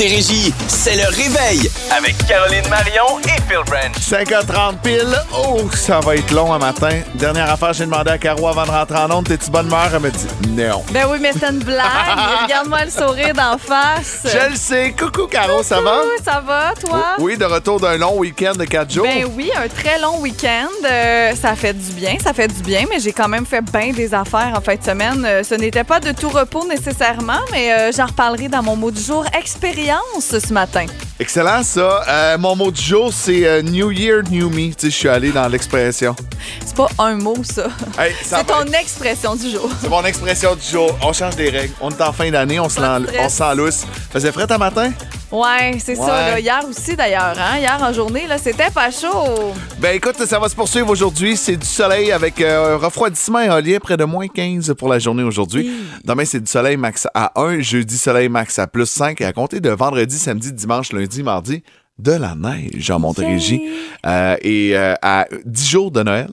Montérégie, c'est le réveil avec Caroline Marion et Phil Branch. 5h30 pile. Oh, ça va être long un matin. Dernière affaire, j'ai demandé à Caro avant de rentrer en onde, t'es-tu bonne humeur? Elle me dit non. Ben oui, mais c'est une blague. Regarde-moi le sourire d'en face. Je le sais. Coucou, Caro, ça va? Ça va, toi? Oui, de retour d'un long week-end de 4 jours. Ben oui, un très long week-end. Euh, ça fait du bien, ça fait du bien, mais j'ai quand même fait bien des affaires en fin de semaine. Euh, ce n'était pas de tout repos nécessairement, mais euh, j'en reparlerai dans mon mot du jour expérience ce matin. Excellent, ça. Euh, mon mot du jour, c'est euh, New Year, New Me. Tu sais, je suis allé dans l'expression. C'est pas un mot, ça. Hey, ça C'est ton expression du jour. C'est mon expression du jour. On change des règles. On est en fin d'année, on s'en lousse. Faisait frais un matin? Ouais, c'est Ouais. ça. Là. Hier aussi, d'ailleurs. Hein? Hier en journée, là, c'était pas chaud. Ben écoute, ça va se poursuivre aujourd'hui. C'est du soleil avec euh, un refroidissement éolien près de moins 15 pour la journée aujourd'hui. Demain, c'est du soleil max à 1. Jeudi, soleil max à plus 5. Et à compter de vendredi, samedi, dimanche, lundi, mardi, de la neige en Montérégie. Euh, et euh, à 10 jours de Noël,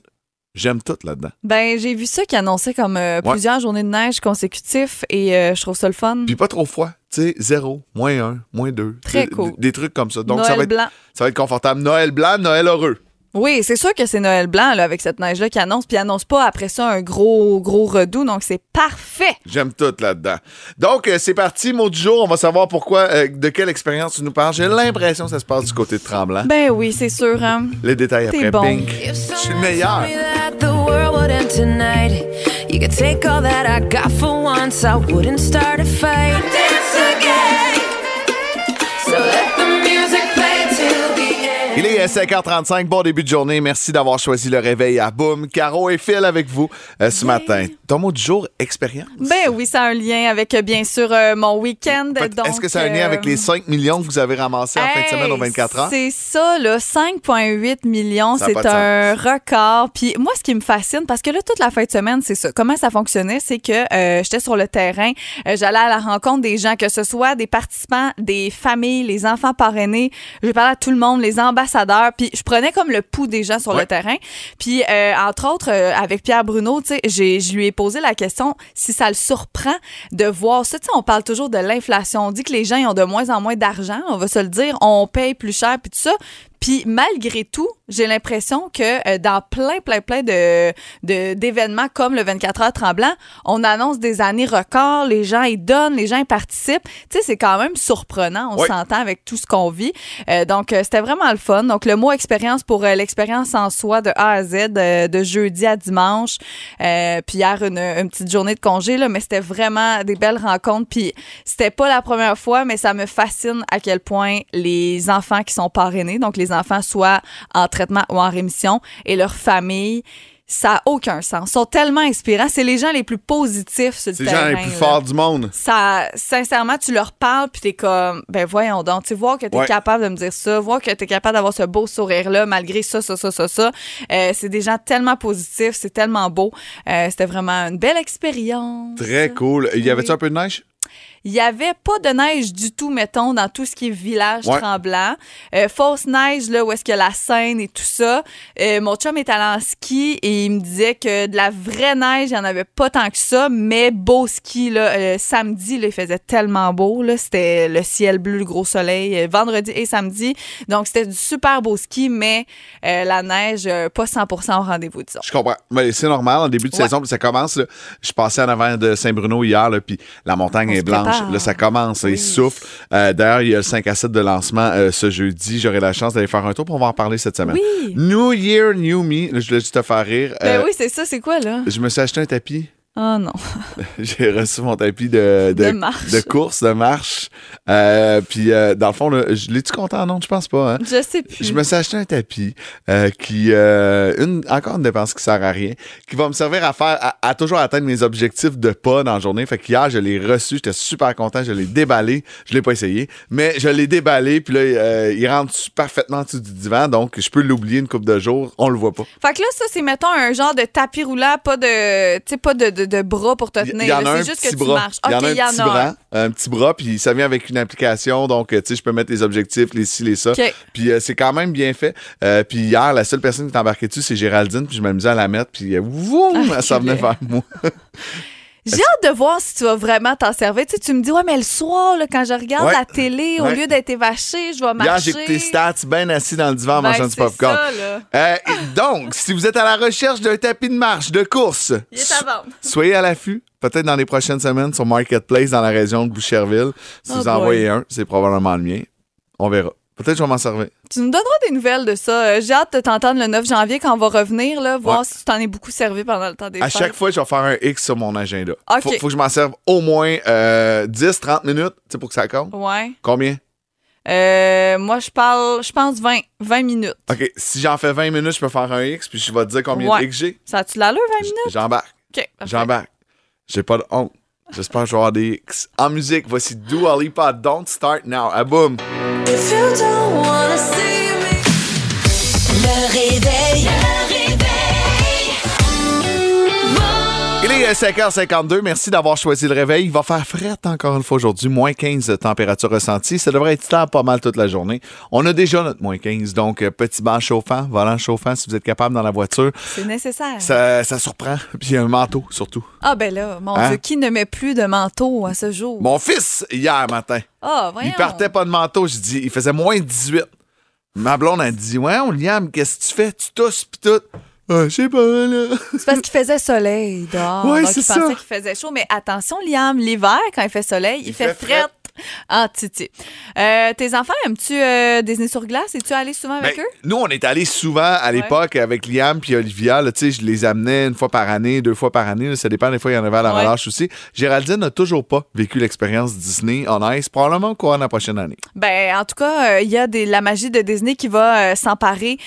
j'aime tout là-dedans. Ben, j'ai vu ça qui annonçait comme euh, Ouais. plusieurs journées de neige consécutifs et euh, je trouve ça le fun. Puis pas trop froid. Tu sais, 0, moins 1, moins 2. Très cool. Des, trucs comme ça. Donc, Noël ça, va être, blanc. ça va être confortable. Noël blanc, Noël heureux. Oui, c'est sûr que c'est Noël blanc là, avec cette neige-là qui annonce, puis annonce pas après ça un gros, gros redout, donc c'est parfait. J'aime tout là-dedans. Donc, euh, c'est parti, mot du jour. On va savoir pourquoi, euh, de quelle expérience tu nous parles. J'ai l'impression que ça se passe du côté de Tremblant. Ben oui, c'est sûr. Hein? Les détails après bon. Pink. Je suis le meilleur. You could take all that I got for once. I wouldn't start a fight. Il est 5h35, bon début de journée. Merci d'avoir choisi le réveil à Boom. Caro et Phil avec vous euh, ce matin. Ton mot du jour, expérience. Ben oui, ça a un lien avec, euh, bien sûr, euh, mon week-end. Est-ce que ça a un lien avec les 5 millions que vous avez ramassés en fin de semaine aux Hey, 24 ans? C'est ça, là, 5,8 millions, c'est un record. Puis moi, ce qui me fascine, parce que là, toute la fin de semaine, c'est ça. Comment ça fonctionnait, c'est que euh, j'étais sur le terrain, j'allais à la rencontre des gens, que ce soit des participants, des familles, les enfants parrainés. Je parlais à tout le monde, les ambassadeurs. Puis je prenais comme le pouls des gens sur Ouais. le terrain. Puis euh, entre autres, euh, avec Pierre Bruno, tu sais, je lui ai posé la question si ça le surprend de voir ça. Tu sais, on parle toujours de l'inflation. On dit que les gens ils ont de moins en moins d'argent, on va se le dire. On paye plus cher, puis tout ça. Puis malgré tout, j'ai l'impression que euh, dans plein, plein, plein de de- d'événements comme le 24 heures tremblant, on annonce des années records, les gens ils donnent, les gens ils participent. Tu sais, c'est quand même surprenant, on Oui. s'entend avec tout ce qu'on vit. Euh, donc, euh, c'était vraiment le fun. Donc, le mot expérience pour l'expérience en soi de A à Z, de jeudi à dimanche. Puis hier, une, une petite journée de congé, là, mais c'était vraiment des belles rencontres. Puis c'était pas la première fois, mais ça me fascine à quel point les enfants qui sont parrainés, donc les enfants soit en traitement ou en rémission, et leur famille, ça a aucun sens. Ils sont tellement inspirants. C'est les gens les plus positifs sur le C'est les gens les plus là forts du monde. ça, sincèrement, tu leur parles, puis t'es comme, ben voyons donc, tu voir que t'es Ouais. capable de me dire ça, voir que t'es capable d'avoir ce beau sourire-là, malgré ça, ça, ça, ça, ça. Euh, c'est des gens tellement positifs, c'est tellement beau. Euh, C'était vraiment une belle expérience. Très cool. Y avait-tu Oui. un peu de neige? Il y avait pas de neige du tout, mettons, dans tout ce qui est village Ouais. tremblant. Euh, fausse neige, là, où est-ce que la Seine et tout ça. Euh, mon chum est allé en ski et il me disait que de la vraie neige, il n'y en avait pas tant que ça, mais beau ski, là, euh, samedi, là, il faisait tellement beau, là. C'était le ciel bleu, le gros soleil, vendredi et samedi. Donc, c'était du super beau ski, mais la neige, pas 100% au rendez-vous, disons. Je comprends. Mais c'est normal, en début de Ouais. saison, ça commence. là. je passais en avant de Saint-Bruno hier, là, puis la montagne On est se Là, ça commence, il Oui. souffle. Euh, D'ailleurs, il y a le 5 à 7 de lancement euh, ce jeudi. J'aurai la chance d'aller faire un tour pour on va en parler cette semaine. Oui. New Year, New Me. Là, Je voulais juste te faire rire. Ben Euh, oui, c'est ça, c'est quoi, là? Je me suis acheté un tapis. Oh non. J'ai reçu mon tapis de, De marche. de course, de marche. Euh, puis, euh, dans le fond, là, je l'ai-tu content? Non, je pense pas. Hein? Je sais plus. Je me suis acheté un tapis euh, qui, euh, une, encore une dépense qui sert à rien, qui va me servir à faire, à, à toujours atteindre mes objectifs de pas dans la journée. Fait qu'hier, je l'ai reçu, j'étais super content, je l'ai déballé, je l'ai pas essayé, mais je l'ai déballé, puis là, euh, il rentre parfaitement en dessous du divan, donc je peux l'oublier une couple de jours, on le voit pas. Fait que là, ça, c'est, mettons, un genre de tapis roulant, pas de, tu sais, pas de, de, de bras pour te Il tenir. c'est juste que tu bras. marches. Il y en a un petit bras, un. petit bras, puis ça vient avec une application, donc euh, tu sais, je peux mettre les objectifs, les ci, les ça. Puis euh, c'est quand même bien fait. Euh, puis hier, la seule personne qui est embarquée dessus, c'est Géraldine, puis je m'amusais à la mettre, puis euh, Ah, ça venait vers moi. J'ai hâte de voir si tu vas vraiment t'en servir. Tu, sais, tu me dis, ouais, mais le soir, là, quand je regarde Ouais. la télé, au lieu d'être évaché, je vais Hier, marcher. j'ai écouté Stats, bien assis dans le divan en Ben, mangeant du popcorn. ça, là. Euh, donc, si vous êtes à la recherche d'un tapis de marche, de course, Il est à vendre. soyez à l'affût. Peut-être dans les prochaines semaines sur Marketplace dans la région de Boucherville. Si Oh vous envoyez un, c'est probablement le mien. On verra. Peut-être que je vais m'en servir. Tu nous donneras des nouvelles de ça. Euh, J'ai hâte de t'entendre le 9 janvier quand on va revenir, là, voir Ouais. si tu t'en es beaucoup servi pendant le temps des À fêtes. chaque fois, je vais faire un X sur mon agenda. OK. Faut, faut que je m'en serve au moins euh, 10-30 minutes tu sais, pour que ça compte. Ouais. Combien? Euh, moi, je parle, je pense 20, 20 minutes. OK, si j'en fais 20 minutes, je peux faire un X, puis je vais te dire combien Ouais. de X j'ai. Ça a-tu l'allure, 20 minutes? J'embarque. OK. J'embarque. J'ai pas de honte. J'espère que je vais avoir des X. En musique, voici Dua Lipa, Don't Start Now. Ah boum! If you don't wanna see est 5h52. Merci d'avoir choisi le réveil. Il va faire fret encore une fois aujourd'hui. Moins 15 de température ressentie. Ça devrait être stable pas mal toute la journée. On a déjà notre moins 15. Donc, euh, petit banc chauffant, volant chauffant si vous êtes capable dans la voiture. C'est nécessaire. Ça, ça surprend. Puis un manteau surtout. Ah, ben là, mon Hein? Dieu, qui ne met plus de manteau à ce jour? Mon fils, hier matin, Ah, voyons. il partait pas de manteau. Je dis, il faisait moins 18. Ma blonde a dit, ouais, Liam, qu'est-ce que tu fais? Tu tousses pis tout. Ah, je sais pas, là. C'est parce qu'il faisait soleil dehors. Ouais, donc, c'est il pensait ça. qu'il faisait chaud. Mais attention, Liam, l'hiver, quand il fait soleil, il, Il fait, fait fret. Ah, titi. Euh, tes enfants, aimes-tu euh, Disney sur glace? Es-tu allé souvent avec Ben, eux? nous, on est allés souvent à l'époque avec Liam puis Olivia. là, je les amenais une fois par année, deux fois par année. là, ça dépend, des fois, il y en avait à la Ouais. relâche aussi. Géraldine n'a toujours pas vécu l'expérience Disney en ice, probablement au courant de la prochaine année. Ben, en tout cas, euh, il y a des, la magie de Disney qui va euh, s'emparer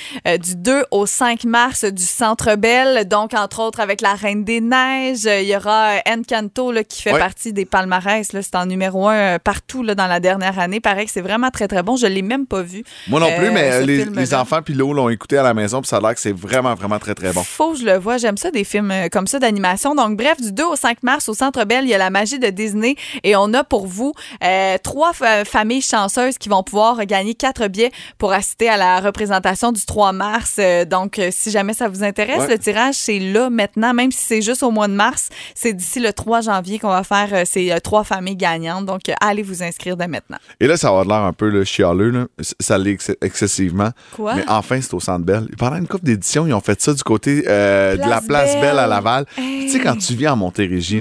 du 2 au 5 mars du Centre Bell. Donc, entre autres, avec la Reine des Neiges, il y aura Encanto là, qui fait Ouais. partie des palmarès. C'est en numéro un euh, partout là, dans la dernière année. Pareil que c'est vraiment très, très bon. Je l'ai même pas vu. Moi non Euh, plus, mais ce les, enfants puis Lo l'ont écouté à la maison, puis ça a l'air que c'est vraiment, vraiment très, très bon. Faut que je le vois. J'aime ça, des films euh, comme ça d'animation. Donc, bref, du 2 au 5 mars au Centre Bell, il y a la magie de Disney et on a pour vous euh, trois fa- familles chanceuses qui vont pouvoir gagner quatre billets pour assister à la représentation du 3 mars. Euh, donc, euh, si jamais ça vous intéresse, Ouais. le tirage, c'est là maintenant, même si c'est juste au mois de mars. C'est d'ici le 3 janvier qu'on va faire euh, ces euh, trois familles gagnantes. Donc, euh, allez vous inscrire dès maintenant. Et là, ça va l'air un peu le chialeux, là. Ça l'est ex- excessivement. Quoi? Mais enfin, c'est au Centre Bell. Pendant une couple d'éditions, ils ont fait ça du côté euh, de la Place Belle à Belle. Laval. Hey. Tu sais, quand tu viens à Montérégie,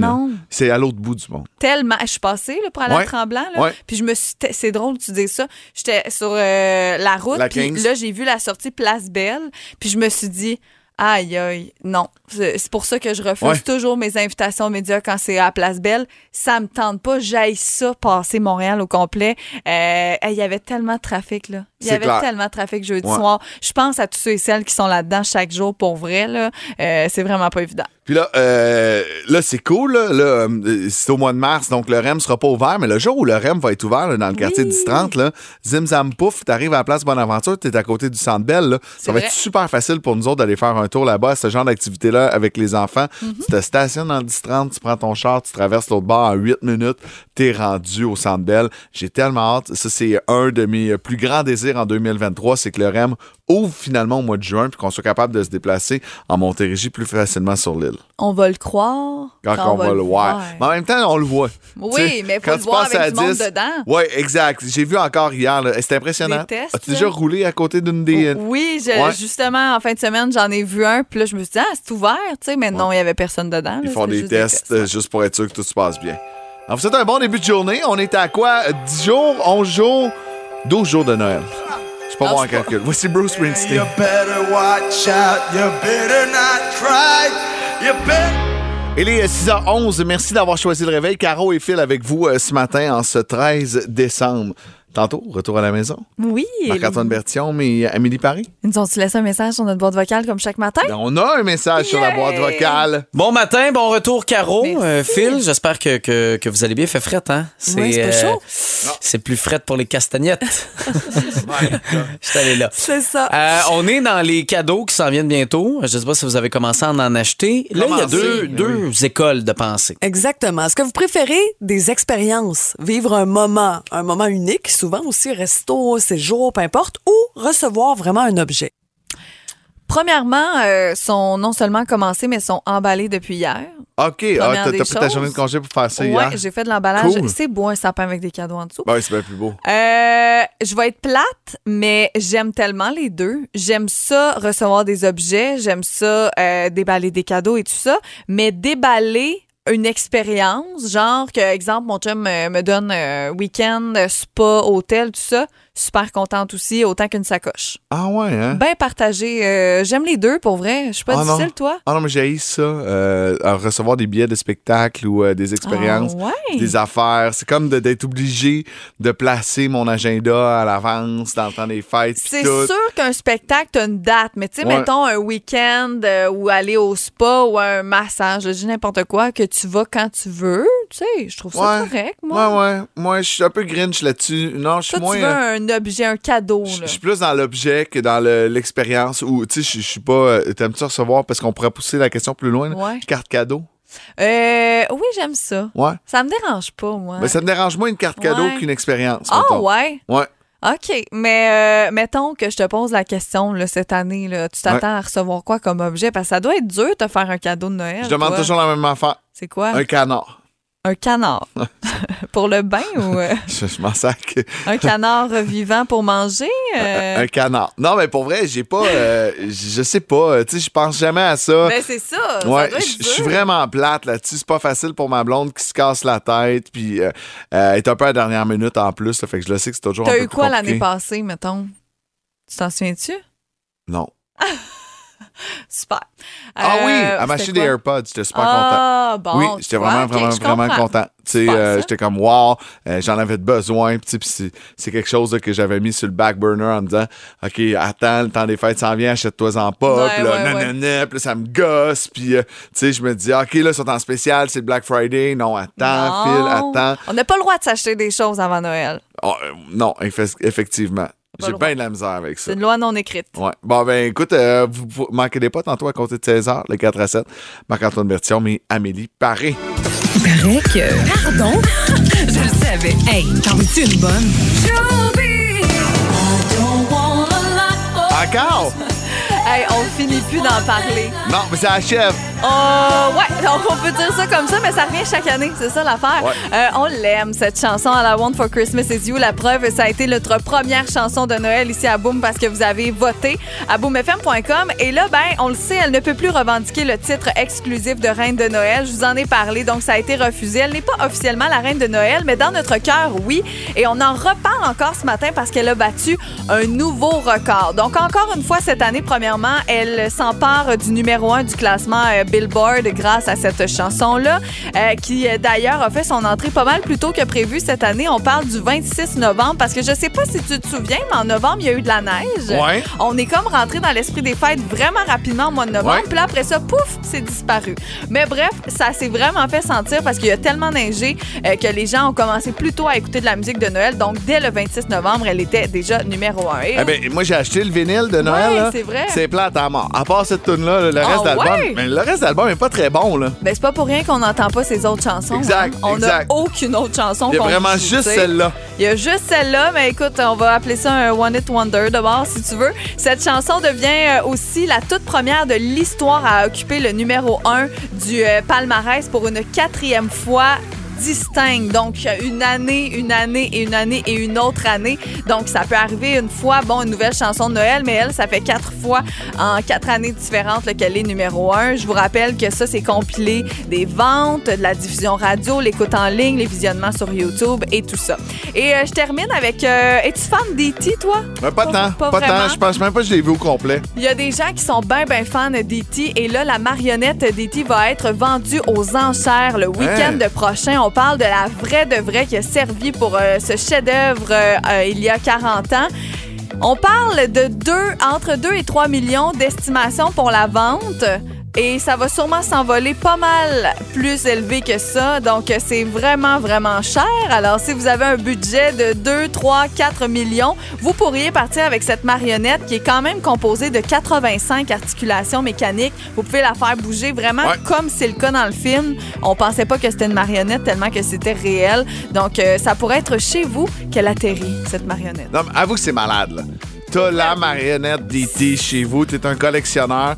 c'est à l'autre bout du monde. tellement. Je suis passée là, pour aller Ouais. à Tremblant. Là, Ouais. Puis je me suis. C'est drôle que tu dis ça. J'étais sur euh, la route. La Puis 15. là, j'ai vu la sortie Place Belle. Puis je me suis dit. Aïe, aïe, non. C'est pour ça que je refuse Ouais. toujours mes invitations aux médias quand c'est à Place Belle. Ça me tente pas. J'aille ça, passer Montréal au complet. Euh, Il y avait tellement de trafic, là. Il y avait clair. tellement de trafic jeudi Ouais. soir. Je pense à tous ceux et celles qui sont là-dedans chaque jour pour vrai, là. Euh, c'est vraiment pas évident. Puis là, euh, là c'est cool. Là, Là, euh, c'est au mois de mars, donc le REM sera pas ouvert. Mais le jour où le REM va être ouvert là, dans le quartier Oui. 10-30, là, zim zam pouf, t'arrives à la place Bonaventure, t'es à côté du Centre Bell. Ça va vrai. être super facile pour nous autres d'aller faire un tour là-bas, ce genre d'activité-là avec les enfants. Mhm. Tu te stationnes dans le 10-30, tu prends ton char, tu traverses l'autre bord en 8 minutes, t'es rendu au Centre Bell. J'ai tellement hâte. Ça, c'est un de mes plus grands désirs en 2023, c'est que le REM ouvre finalement au mois de juin puis qu'on soit capable de se déplacer en Montérégie plus facilement sur l'île. On va le croire. Quand, on va le voir. Mais en même temps, on le voit. Oui, Tu sais, mais faut quand le tu voir avec à du monde 10, dedans. Oui, exact. J'ai vu encore hier. C'est impressionnant. Des tests, As-tu déjà roulé à côté d'une des. Oui, je- Ouais. justement, en fin de semaine, j'en ai vu un. Puis là, je me suis dit, ah, c'est ouvert, tu sais, mais non, il n'y avait personne dedans. Ils là, font c'était des juste tests euh, juste pour être sûr que tout se passe bien. Alors, vous êtes un bon début de journée. On est à quoi? 10 jours, 11 jours, 12 jours de Noël. Je suis pas bon en calcul. Voici Bruce Springsteen. You better watch out. You better not cry. Il est 6h11. Merci d'avoir choisi le réveil. Caro et Phil avec vous euh, ce matin en ce 13 décembre. Tantôt, retour à la maison. Oui. Marc-Antoine Berthiaume et Amélie Paris. Ils nous ont-tu laissé un message sur notre boîte vocale comme chaque matin? Ben, On a un message sur la boîte vocale. Bon matin, bon retour, Caro. Euh, Phil, j'espère que, que, que vous allez bien. Fait fret, hein? C'est pas chaud. C'est plus fret pour les castagnettes. Je suis allé là. C'est ça. Euh, on est dans les cadeaux qui s'en viennent bientôt. Je sais pas si vous avez commencé à en acheter. Là, il y a deux, deux écoles de pensée. Exactement. Est-ce que vous préférez des expériences, vivre un moment, un moment unique, souvent aussi resto, séjour, peu importe, ou recevoir vraiment un objet? Premièrement, euh, sont non seulement commencés, mais sont emballés depuis hier. OK, ah, t'as pris ta journée de congé pour faire ça Ouais, hier? j'ai fait de l'emballage. Cool. C'est beau un sapin avec des cadeaux en dessous. Ben oui, c'est bien plus beau. Euh, je vais être plate, mais j'aime tellement les deux. J'aime ça recevoir des objets, j'aime ça euh, déballer des cadeaux et tout ça, mais déballer une expérience, genre que exemple mon chum euh, me donne euh, week-end, spa, hôtel, tout ça, super contente aussi, autant qu'une sacoche. Ah ouais, hein? Bien partagé. euh, j'aime les deux pour vrai. Je suis pas Ah non. difficile, toi? Ah non, mais j'ai ça, euh, à recevoir des billets de spectacle ou euh, des expériences, Ah ouais? des affaires. C'est comme d'être obligé de placer mon agenda à l'avance dans le temps des fêtes. C'est sûr qu'un spectacle, t'as une date, mais tu sais, Ouais. mettons un week-end ou aller au spa ou un massage, je dis n'importe quoi, que tu vas quand tu veux, tu sais, je trouve ça Ouais. correct, moi. Ouais, ouais. Moi, je suis un peu grinch là-dessus. Non, je suis moins. tu veux un objet, un cadeau, Je suis plus dans l'objet que dans le- l'expérience où, tu sais, je- suis pas. euh, T'aimes-tu recevoir parce qu'on pourrait pousser la question plus loin? Ouais. Carte cadeau? Euh, oui, j'aime ça. Ouais. Ça me dérange pas, moi. Mais ça me dérange moins une carte cadeau Ouais. qu'une expérience. Ah, ouais? Ouais. OK. Mais euh, mettons que je te pose la question là, cette année, là, tu t'attends à recevoir quoi comme objet? Parce que ça doit être dur de te faire un cadeau de Noël. Je demande toi. toujours la même affaire. C'est quoi? Un canard. Un canard. pour le bain ou euh, Je, je m'en sac. un canard vivant pour manger? euh? Un canard. Non, mais pour vrai, j'ai pas. euh, je sais pas. euh, Tu sais, je pense jamais à ça. Ben, c'est ça. Ouais, je suis vraiment plate là-dessus. C'est pas facile pour ma blonde qui se casse la tête. Puis, elle est un peu à la dernière minute en plus. là, fait que je le sais que c'est toujours un T'as peu eu plus quoi l'année passée, mettons? Tu t'en souviens-tu? Non. Super. Ah Euh, oui, elle m'a acheté c'était des? AirPods. J'étais super content. Ah, bon. oui, j'étais vraiment, vraiment, vraiment comprends. content. Tu sais, Super, euh, j'étais comme, wow, euh, j'en avais besoin. C'est, quelque chose là, que j'avais mis sur le back burner en me disant, OK, attends, le temps des fêtes s'en vient, achète-toi-en pas. Ouais, puis là, ouais, nan, ouais. nan, nan, puis là, ça me gosse. Puis, euh, tu sais, je me dis, OK, là, sont en spécial, c'est le Black Friday. Non, attends, Non. Phil, attends. On n'a pas le droit de s'acheter des choses avant Noël. Oh, euh, non, effe- effectivement. J'ai bien de la misère avec ça. C'est une loi non écrite. Ouais. Bon, ben, écoute, euh, vous, vous manquez pas tantôt à compter de 16 h le 4 à 7. Marc-Antoine Bertillon, mais Amélie Paré. Il paraît que. Pardon? Je le savais. Hey, t'en veux-tu une bonne? Encore? Hey, on finit plus d'en parler. Non, mais ça achève. Oh, ouais, donc on peut dire ça comme ça, mais ça revient chaque année, c'est ça l'affaire. Ouais. Euh, on l'aime, cette chanson à la One for Christmas is You. La preuve, ça a été notre première chanson de Noël ici à Boom parce que vous avez voté à boomfm.com. Et là, ben, on le sait, elle ne peut plus revendiquer le titre exclusif de Reine de Noël. Je vous en ai parlé, donc ça a été refusé. Elle n'est pas officiellement la Reine de Noël, mais dans notre cœur, oui. Et on en reparle encore ce matin parce qu'elle a battu un nouveau record. Donc, encore une fois, cette année, premièrement, elle s'empare du numéro un du classement euh, Billboard grâce à cette chanson-là, euh, qui euh, d'ailleurs a fait son entrée pas mal plus tôt que prévu cette année. On parle du 26 novembre parce que je sais pas si tu te souviens, mais en novembre, il y a eu de la neige. Ouais. On est comme rentré dans l'esprit des fêtes vraiment rapidement au mois de novembre. Ouais. Puis là, après ça, pouf, c'est disparu. Mais bref, ça s'est vraiment fait sentir parce qu'il y a tellement neigé euh, que les gens ont commencé plus tôt à écouter de la musique de Noël. Donc, dès le 26 novembre, elle était déjà numéro un. Et Eh ben, moi, j'ai acheté le vinyle de Noël. Ouais, c'est vrai. C'est plate à mort. À part cette tune-là, le Ah reste d'album. ouais? Mais le reste d'album est pas très bon, là. Ben, c'est pas pour rien qu'on n'entend pas ces autres chansons. Exact, hein. On n'a exact. aucune autre chanson Il y a vraiment joue, juste celle-là. Il y a juste celle-là, mais écoute, on va appeler ça un One It Wonder d'abord, si tu veux. Cette chanson devient euh, aussi la toute première de l'histoire à occuper le numéro 1 du euh, palmarès pour une quatrième fois distincte. Donc, une année, une année et une année et une autre année. Donc, ça peut arriver une fois, bon, une nouvelle chanson de Noël, mais elle, ça fait quatre fois en quatre années différentes qu'elle est numéro un. Je vous rappelle que ça, c'est compilé des ventes, de la diffusion radio, l'écoute en ligne, les visionnements sur YouTube et tout ça. Et euh, je termine avec... euh, Es-tu fan d'E.T., toi? Mais pas, tant. Pas, tant. Je pense même pas que je l'ai vu au complet. Il y a des gens qui sont bien, bien fans d'E.T. Et là, la marionnette d'E.T. va être vendue aux enchères le week-end Hein? de prochain. On parle de la vraie de vraie qui a servi pour euh, ce chef-d'œuvre euh, euh, il y a 40 ans. On parle de deux, entre 2 et 3 millions d'estimations pour la vente. Et ça va sûrement s'envoler pas mal plus élevé que ça. Donc, c'est vraiment, vraiment cher. Alors, si vous avez un budget de 2, 3, 4 millions, vous pourriez partir avec cette marionnette qui est quand même composée de 85 articulations mécaniques. Vous pouvez la faire bouger vraiment Ouais. comme c'est le cas dans le film. On pensait pas que c'était une marionnette tellement que c'était réel. Donc, euh, ça pourrait être chez vous qu'elle atterrit, cette marionnette. Non, mais avoue que c'est malade, là. t'as la marionnette d'E.T. chez vous, t'es un collectionneur.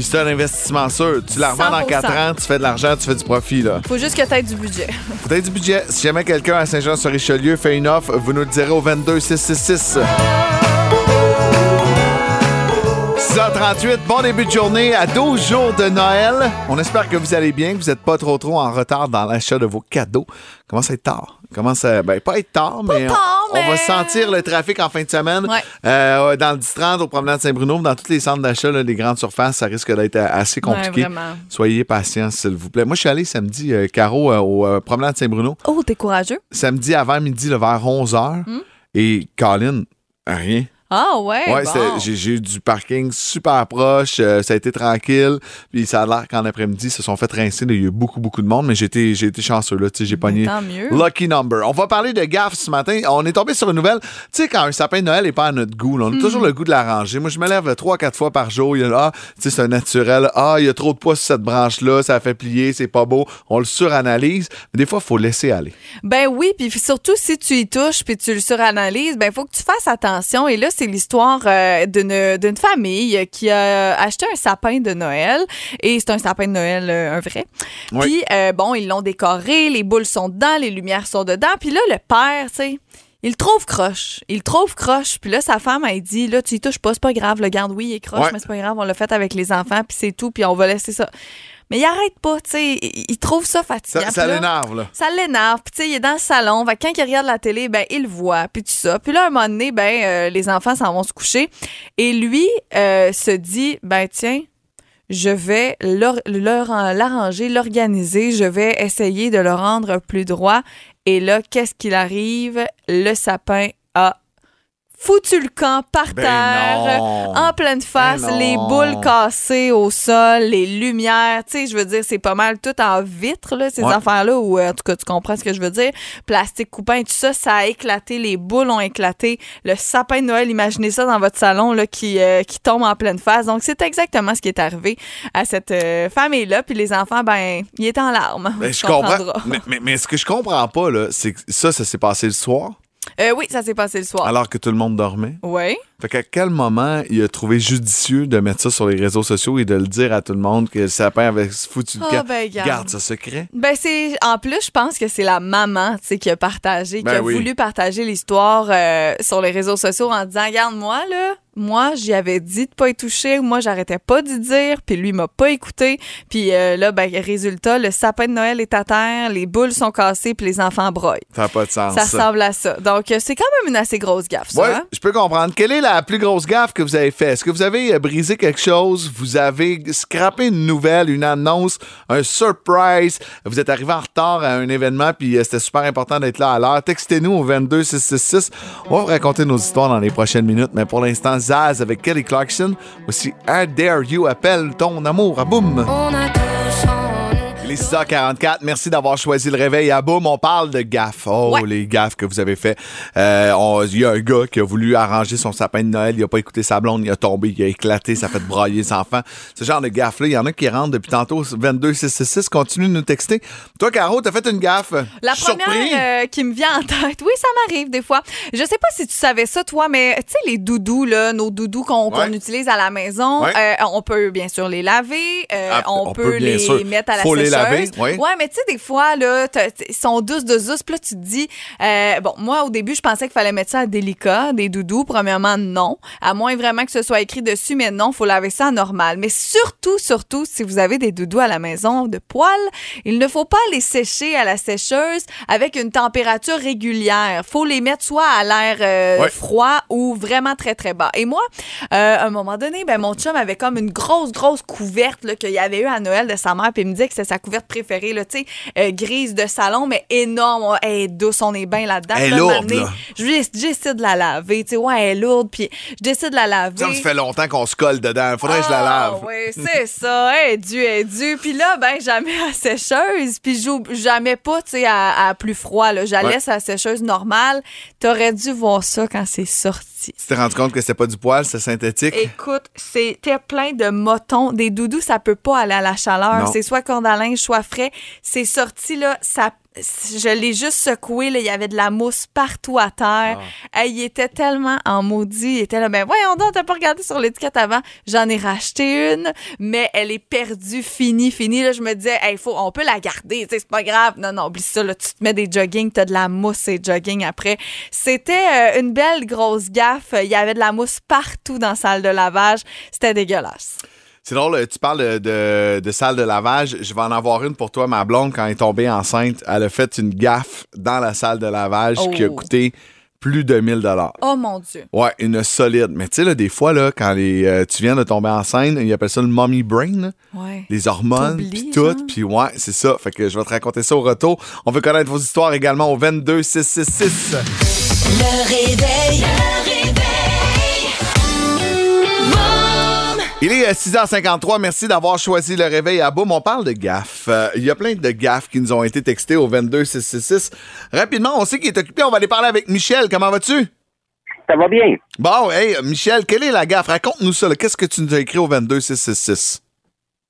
C'est un investissement sûr. Tu la revends dans 100%. 4 ans, tu fais de l'argent, tu fais du profit. Là. Faut juste que tu aies du budget. Peut-être du budget. Si jamais quelqu'un à Saint-Jean-sur-Richelieu fait une offre, vous nous le direz au 22 666. 6h38, bon début de journée à 12 jours de Noël. On espère que vous allez bien, que vous n'êtes pas trop trop en retard dans l'achat de vos cadeaux. Commence à être tard? Commence à, ben, pas être tard, mais, tard, on, on va sentir le trafic en fin de semaine. Ouais. Euh, dans le 10-30, au promenade Saint-Bruno, dans tous les centres d'achat, les grandes surfaces, ça risque d'être assez compliqué. Ouais. Soyez patients, s'il vous plaît. Moi, je suis allé samedi, euh, Caro, euh, au promenade Saint-Bruno Oh, t'es courageux. samedi avant midi, là, vers 11h. Et Colin, rien. Ah ouais. Ouais, bon. j'ai eu du parking super proche. euh, ça a été tranquille. Puis ça a l'air qu'en après-midi, ils se sont fait rincer. Il y a eu beaucoup, beaucoup de monde, mais j'ai été, j'ai été chanceux. Là, j'ai pogné tant mieux. Lucky Number. On va parler de gaffe ce matin. On est tombé sur une nouvelle. Tu sais, quand un sapin de Noël n'est pas à notre goût, là, on a toujours Hmm. le goût de l'arranger. Moi, je me lève trois, quatre fois par jour. Il y a, ah, c'est un naturel. Ah, il y a trop de poids sur cette branche-là. Ça fait plier. C'est pas beau. On le suranalyse. Mais des fois, il faut laisser aller. Ben oui, puis surtout si tu y touches puis tu le suranalyses, ben il faut que tu fasses attention. Et là, c'est l'histoire euh, d'une d'une famille qui a acheté un sapin de Noël et c'est un sapin de Noël euh, un vrai. Oui. Puis euh, bon, ils l'ont décoré, les boules sont dedans, les lumières sont dedans. Puis là, le père, tu sais. Il le trouve croche. Il le trouve croche. Puis là, sa femme, elle dit Là, tu y touches pas, c'est pas grave. Le garde, oui, il est croche, Ouais. mais c'est pas grave. On l'a fait avec les enfants, puis c'est tout, puis on va laisser ça. Mais il arrête pas, tu sais. Il, il trouve ça fatigant. Ça, l'énerve, là. ça l'énerve. Puis, tu sais, il est dans le salon. Fait quand il regarde la télé, ben, il le voit. Puis, tout ça. Puis là, un moment donné, ben, euh, les enfants s'en vont se coucher. Et lui euh, se dit, ben, tiens, je vais l'arranger, l'organiser. Je vais essayer de le rendre plus droit. Et là, qu'est-ce qu'il arrive? Le sapin a foutu le camp par Ben terre, non. en pleine face, Ben non. les boules cassées au sol, les lumières, tu sais, je veux dire, c'est pas mal tout en vitre, là, ces Ouais. affaires-là, ou euh, en tout cas, tu comprends ce que je veux dire. Plastique coupant et tout ça, ça a éclaté, les boules ont éclaté, le sapin de Noël, imaginez ça dans votre salon, là, qui, euh, qui tombe en pleine face. Donc, c'est exactement ce qui est arrivé à cette euh, famille-là, puis les enfants, ben, ils étaient en larmes. Ben, je comprends. Mais, mais- mais ce que je comprends pas, là, c'est que ça, ça s'est passé le soir, Euh, oui, ça s'est passé le soir. alors que tout le monde dormait? Oui. Fait qu'à quel moment il a trouvé judicieux de mettre ça sur les réseaux sociaux et de le dire à tout le monde que le sapin avait foutu le camp? ben, garde. Garde ça secret. Ben c'est en plus je pense que c'est la maman tu sais qui a partagé qui Ben a oui. voulu partager l'histoire euh, sur les réseaux sociaux en disant regarde moi là moi j'y avais dit de pas y toucher moi j'arrêtais pas d'y dire puis lui m'a pas écouté puis euh, là ben résultat le sapin de Noël est à terre les boules sont cassées puis les enfants broient Ça n'a pas de sens. ça ressemble à ça donc euh, c'est quand même une assez grosse gaffe ça Ouais, hein? je peux comprendre. Quelle est la plus grosse gaffe que vous avez faite? Est-ce que vous avez euh, brisé quelque chose? Vous avez scrappé une nouvelle, une annonce, un surprise? Vous êtes arrivé en retard à un événement puis c'était super important d'être là à l'heure. Textez-nous au 22666. On va vous raconter nos histoires dans les prochaines minutes, mais pour l'instant, Avec Kelly Clarkson. Aussi, How Dare You appelle ton amour à boum. On a est 6h44. Merci d'avoir choisi le réveil à boum. On parle de gaffes. Oh, Ouais. les gaffes que vous avez fait. Euh, Il y a un gars qui a voulu arranger son sapin de Noël. Il a pas écouté sa blonde. Il a tombé. Il a éclaté. Ça a fait brailler ses enfants. Ce genre de gaffe-là, il y en a qui rentrent depuis tantôt. 22666. Continue de nous texter. Toi, Caro, t'as fait une gaffe? La première euh, qui me vient en tête, oui, ça m'arrive des fois. Je sais pas si tu savais ça, toi, mais tu sais, les doudous, là, nos doudous qu'on utilise à la maison, Ouais. euh, on peut bien sûr les laver, Ah, on, on peut, peut les sûr. mettre à la Faut sécheuse. Laver, oui. Ouais, mais tu sais, des fois, là, ils sont douces de douces, puis là, tu te dis, euh, bon, moi, au début, je pensais qu'il fallait mettre ça à délicat, des doudous. Premièrement, non. À moins vraiment que ce soit écrit dessus, mais non, faut laver ça à normal. Mais surtout, surtout, si vous avez des doudous à la maison de poils, il ne faut pas les sécher à la sécheuse avec une température régulière. Faut les mettre soit à l'air euh, Ouais. froid ou vraiment très, très bas. Et moi, euh, à un moment donné, ben, mon chum avait comme une grosse, grosse couverte qu'il y avait eu à Noël de sa mère, puis il me disait que c'était sa couverte préférée, là, tu sais, euh, grise de salon, mais énorme. Elle est douce, on est bien là-dedans. Elle est lourde, là. Je déc- décide de la laver, tu sais, ouais, elle est lourde, puis je décide de la laver. Ça, ça fait longtemps qu'on se colle dedans. Faudrait que je la lave. Oui, Ah, c'est ça. Elle est due, elle est due. Puis là, ben, jamais à sécheuse. Puis jamais pas, tu sais, à, à plus froid. Là. Je la Ouais. laisse à sécheuse normale. T'aurais dû voir ça quand c'est sorti. Tu t'es rendu compte que c'était pas du poil, c'est synthétique? Écoute, c'était plein de motons. Des doudous, ça peut pas aller à la chaleur. C'est soit corde à linge, soit frais. C'est sorti, là, ça je l'ai juste secoué, là, il y avait de la mousse partout à terre. Hey, il était tellement en maudit, il était là, ben voyons donc, t'as pas regardé sur l'étiquette avant. J'en ai racheté une, mais elle est perdue, finie, finie. Là, je me disais, hey, faut, on peut la garder, c'est pas grave. Non, non, oublie ça, là, tu te mets des jogging, t'as de la mousse et jogging après. C'était euh, une belle grosse gaffe. Il y avait de la mousse partout dans la salle de lavage. C'était dégueulasse. C'est drôle, euh, tu parles de, de- de salle de lavage. Je vais en avoir une pour toi. Ma blonde, quand elle est tombée enceinte, elle a fait une gaffe dans la salle de lavage qui a Oh. coûté plus de 1000 dollars. Oh mon Dieu. Ouais, une solide. Mais tu sais, là, des fois, là, quand les, euh, tu viens de tomber enceinte, ils appellent ça le mommy brain, là. Ouais. les hormones, puis tout. Puis ouais, c'est ça. Fait que je vais te raconter ça au retour. On veut connaître vos histoires également au 22 666. Le réveil. Il est euh, 6h53. Merci d'avoir choisi le réveil à Boum. On parle de gaffes. Euh, Il y a plein de gaffes qui nous ont été textées au 22 666. Rapidement, on sait qu'il est occupé. On va aller parler avec Michel. Comment vas-tu? Ça va bien. Bon, hey, Michel, quelle est la gaffe? Raconte-nous ça. Qu'est-ce que tu nous as écrit au 22 666?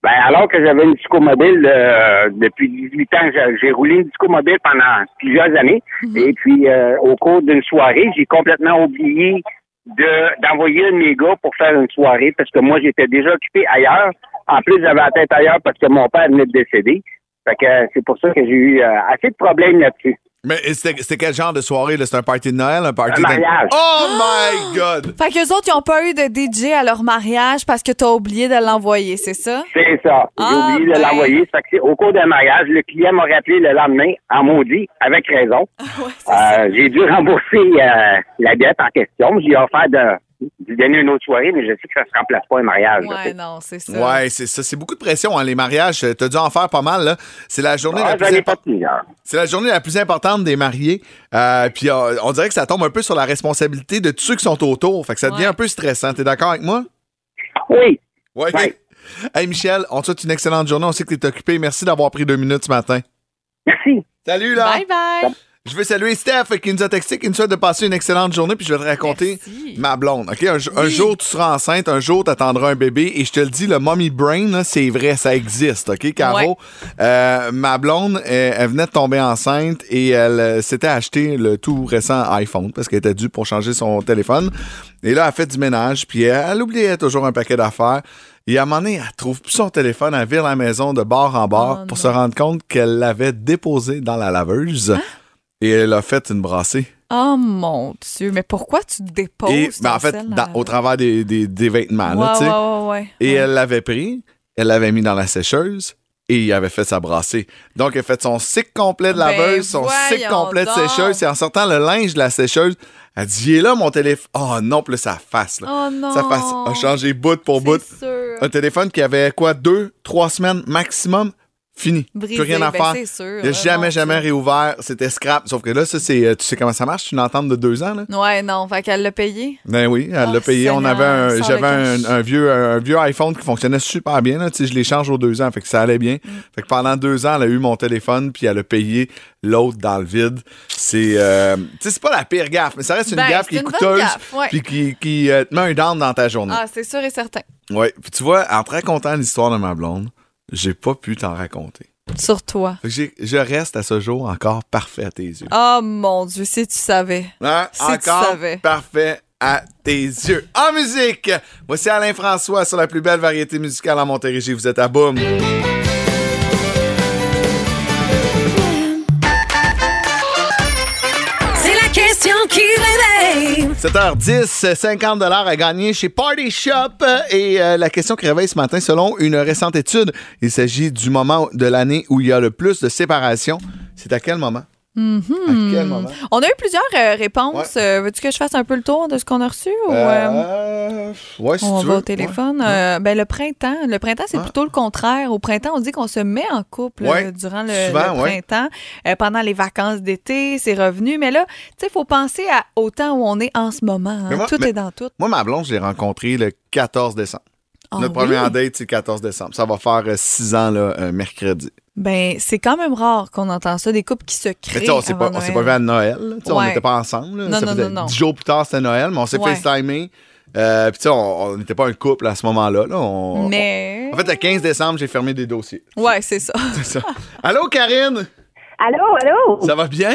Ben, alors que j'avais une psychomobile euh, depuis 18 ans, j'ai- roulé une psychomobile pendant plusieurs années. Et puis, euh, au cours d'une soirée, j'ai complètement oublié de d'envoyer mes gars pour faire une soirée parce que moi, j'étais déjà occupé ailleurs. En plus, j'avais la tête ailleurs parce que mon père venait de décéder. Euh, c'est pour ça que j'ai eu euh, assez de problèmes là-dessus. Mais c'était c'était quel genre de soirée? là? C'était un party de Noël? Un party Un d'an- mariage. Oh my God! Fait qu'eux autres, ils ont pas eu de DJ à leur mariage parce que t'as oublié de l'envoyer, c'est ça? C'est ça. J'ai Ah, oublié de ben. l'envoyer. Fait que au cours d'un mariage, le client m'a rappelé le lendemain en maudit, avec raison. Ouais. Euh, j'ai dû rembourser euh, la dette en question. J'ai offert de, de lui donner une autre soirée, mais je sais que ça ne se remplace pas un mariage. là. Ouais, non, c'est ça. Ouais, c'est ça. C'est beaucoup de pression, hein, les mariages. T'as dû en faire pas mal, là. C'est la journée Ah, la plus importante. C'est la journée la plus importante des mariés. Euh, puis euh, on dirait que ça tombe un peu sur la responsabilité de tous ceux qui sont autour. Fait que ça devient Ouais. un peu stressant. T'es d'accord avec moi? Oui. Oui. Ouais. Hey Michel, on te souhaite une excellente journée. On sait que t'es occupé. Merci d'avoir pris deux minutes ce matin. Merci. Salut là! Bye bye. Je veux saluer Steph qui nous a texté, qui nous souhaite de passer une excellente journée, puis je vais te raconter Merci. ma blonde. OK? Un, jour, tu seras enceinte, un jour, tu attendras un bébé, et je te le dis, le mommy brain, c'est vrai, ça existe. OK, Caro? Ouais. Euh, ma blonde, elle, elle venait de tomber enceinte et elle euh, s'était acheté le tout récent iPhone parce qu'elle était due pour changer son téléphone. Et là, elle fait du ménage, puis elle, elle oubliait toujours un paquet d'affaires. Et à un moment donné, elle trouve plus son téléphone, elle vire la maison de bord en bord Oh pour non. se rendre compte qu'elle l'avait déposé dans la laveuse. Hein? Et elle a fait une brassée. Oh mon Dieu, mais pourquoi tu déposes Et ton ben, en fait, sel dans- dans la- au travers des, des- des vêtements, là, ouais, ouais, ouais. Et Ouais. elle l'avait pris, elle l'avait mis dans la sécheuse et il avait fait sa brassée. Donc, elle a fait son cycle complet de Ben, laveuse, son cycle complet de sécheuse. Et en sortant le linge de la sécheuse, elle dit Il est là mon téléphone. Oh non, plus sa face. Là. Oh non. Sa face a changé bout pour bout. Sûr. Un téléphone qui avait quoi, deux, trois semaines maximum, fini. Brisé, Plus rien à ben, faire. sûr. Il n'a jamais, non, jamais réouvert. C'était scrap. Sauf que là, ça, c'est. euh, Tu sais comment ça marche? C'est une entente de deux ans, là? Ouais, non, fait qu'elle l'a payé. Ben oui, elle Oh, l'a payé. On avait un, j'avais un, vieux, un vieux iPhone qui fonctionnait super bien. Là. Tu sais, Je l'échange aux deux ans, fait que ça allait bien. Mm. Fait que pendant deux ans, elle a eu mon téléphone, puis elle a payé l'autre dans le vide. C'est, euh, tu sais, c'est pas la pire gaffe, mais ça reste une Ben, gaffe qui est une coûteuse, gaffe, ouais. puis qui, qui euh, te met un down dans ta journée. Ah, c'est sûr et certain. Ouais. Puis tu vois, en te racontant l'histoire de ma blonde, j'ai pas pu t'en raconter. Sur toi. Je reste à ce jour encore parfait à tes yeux. Oh mon Dieu, si tu savais. Hein? Si tu Encore savais. parfait à tes yeux. En musique, voici Alain François sur la plus belle variété musicale en Montérégie. Vous êtes à Boum. 7h10, 50 à gagner chez Party Shop. Et euh, la question qui réveille ce matin, selon une récente étude, il s'agit du moment de l'année où il y a le plus de séparation. C'est à quel moment? À quel moment? On a eu plusieurs euh, réponses. Euh, Veux-tu que je fasse un peu le tour de ce qu'on a reçu? ou, euh, ouais, si on tu va veux. au téléphone. Ben, le printemps. Le printemps, c'est plutôt le contraire. Au printemps, on dit qu'on se met en couple durant le, Souvent, le ouais. printemps. Pendant les vacances d'été, c'est revenu. Mais là, tu sais, il faut penser à, au temps où on est en ce moment. hein. Moi- tout mais- est dans tout. Moi, ma blonde, je l'ai rencontrée le 14 décembre. Ah Notre oui? première date, c'est le 14 décembre. Ça va faire six ans, là, mercredi. Ben, c'est quand même rare qu'on entend ça, des couples qui se créent. on s'est pas, pas vu à Noël. On n'était pas ensemble. là. Non, Ça non, non, non. Dix jours plus tard, c'était Noël, mais on s'est Ouais. FaceTimé. Euh, Puis tu sais, on n'était pas un couple à ce moment-là. là. On- Mais. En fait, le 15 décembre, j'ai fermé des dossiers. Ouais, c'est ça. C'est ça. Allô, Karine? Allô, allô? Ça va bien?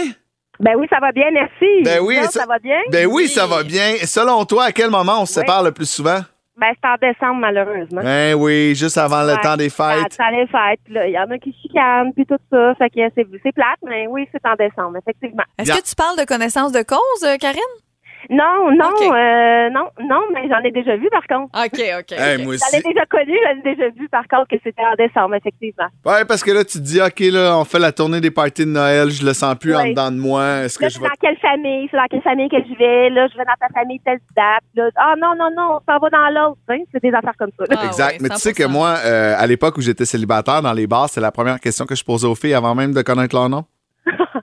Ben oui, ça va bien, merci. Ben oui, ça- ça... va bien? Ben oui, ça va bien. Selon toi, à quel moment on se Oui. sépare le plus souvent? Ben, c'est en décembre, malheureusement. Ben oui, juste avant le Ouais. temps des fêtes. Ça les fêtes. Il y en a qui chicanent, puis tout ça. Fait que c'est, c'est plate, mais oui, c'est en décembre, effectivement. Est-ce que tu parles de connaissance de cause, euh, Karine? Non, non, euh, non, non, mais j'en ai déjà vu, par contre. OK, OK. Hey, moi J'en ai aussi. déjà connu, j'en ai déjà vu, par contre, que c'était en décembre, effectivement. Ouais, parce que là, tu te dis, OK, là, on fait la tournée des parties de Noël, je le sens plus en dedans de moi. Est-ce que Là, je c'est vais. dans quelle famille? C'est dans quelle famille que je vais? Là, je vais dans ta famille telle date. Là, ah non, non, non, on s'en va dans l'autre. hein. C'est des affaires comme ça. Ah Exact. ouais, Mais tu sais que 100%. moi, euh, à l'époque où j'étais célibataire dans les bars, c'est la première question que je posais aux filles avant même de connaître leur nom.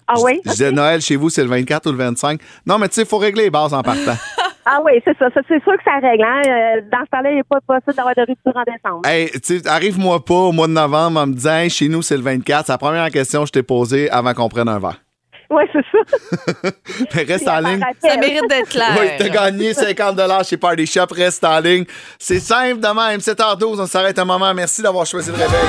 Ah oui? Je disais Noël chez vous, c'est le 24 ou le 25. Non, mais tu sais, il faut régler les bases en partant. Ah oui, c'est ça. c'est sûr que ça règle. Hein? Euh, Dans ce temps-là, il n'est pas possible d'avoir de rupture en décembre. hey, tu sais, arrive-moi pas au mois de novembre en me disant, Hey, chez nous, c'est le 24. C'est la première question que je t'ai posée avant qu'on prenne un verre. Oui, c'est ça. Mais reste en ligne. Ça mérite d'être clair. Oui, t'as gagné 50 chez Party Shop. Reste en ligne. C'est simple de même. 7h12, on s'arrête un moment. Merci d'avoir choisi le réveil.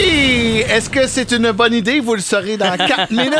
Est-ce que c'est une bonne idée? Vous le saurez dans 4 minutes.